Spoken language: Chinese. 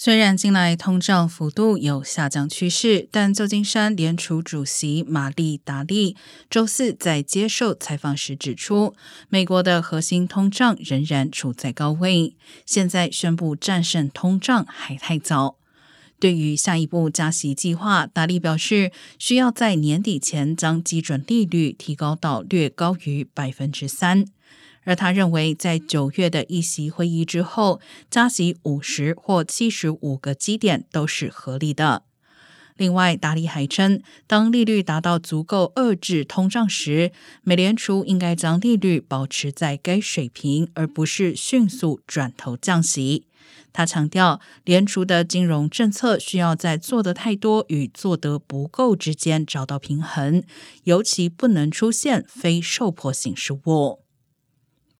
虽然近来通胀幅度有下降趋势，但旧金山联储主席玛丽达利周四在接受采访时指出，美国的核心通胀仍然处在高位，现在宣布战胜通胀还太早。对于下一步加息计划，达利表示，需要在年底前将基准利率提高到略高于百分之三。而他认为，在九月的议席会议之后，加息五十或七十五个基点都是合理的。另外，达利还称，当利率达到足够遏制通胀时，美联储应该将利率保持在该水平，而不是迅速转头降息。他强调，联储的金融政策需要在做得太多与做得不够之间找到平衡，尤其不能出现非受迫性失误。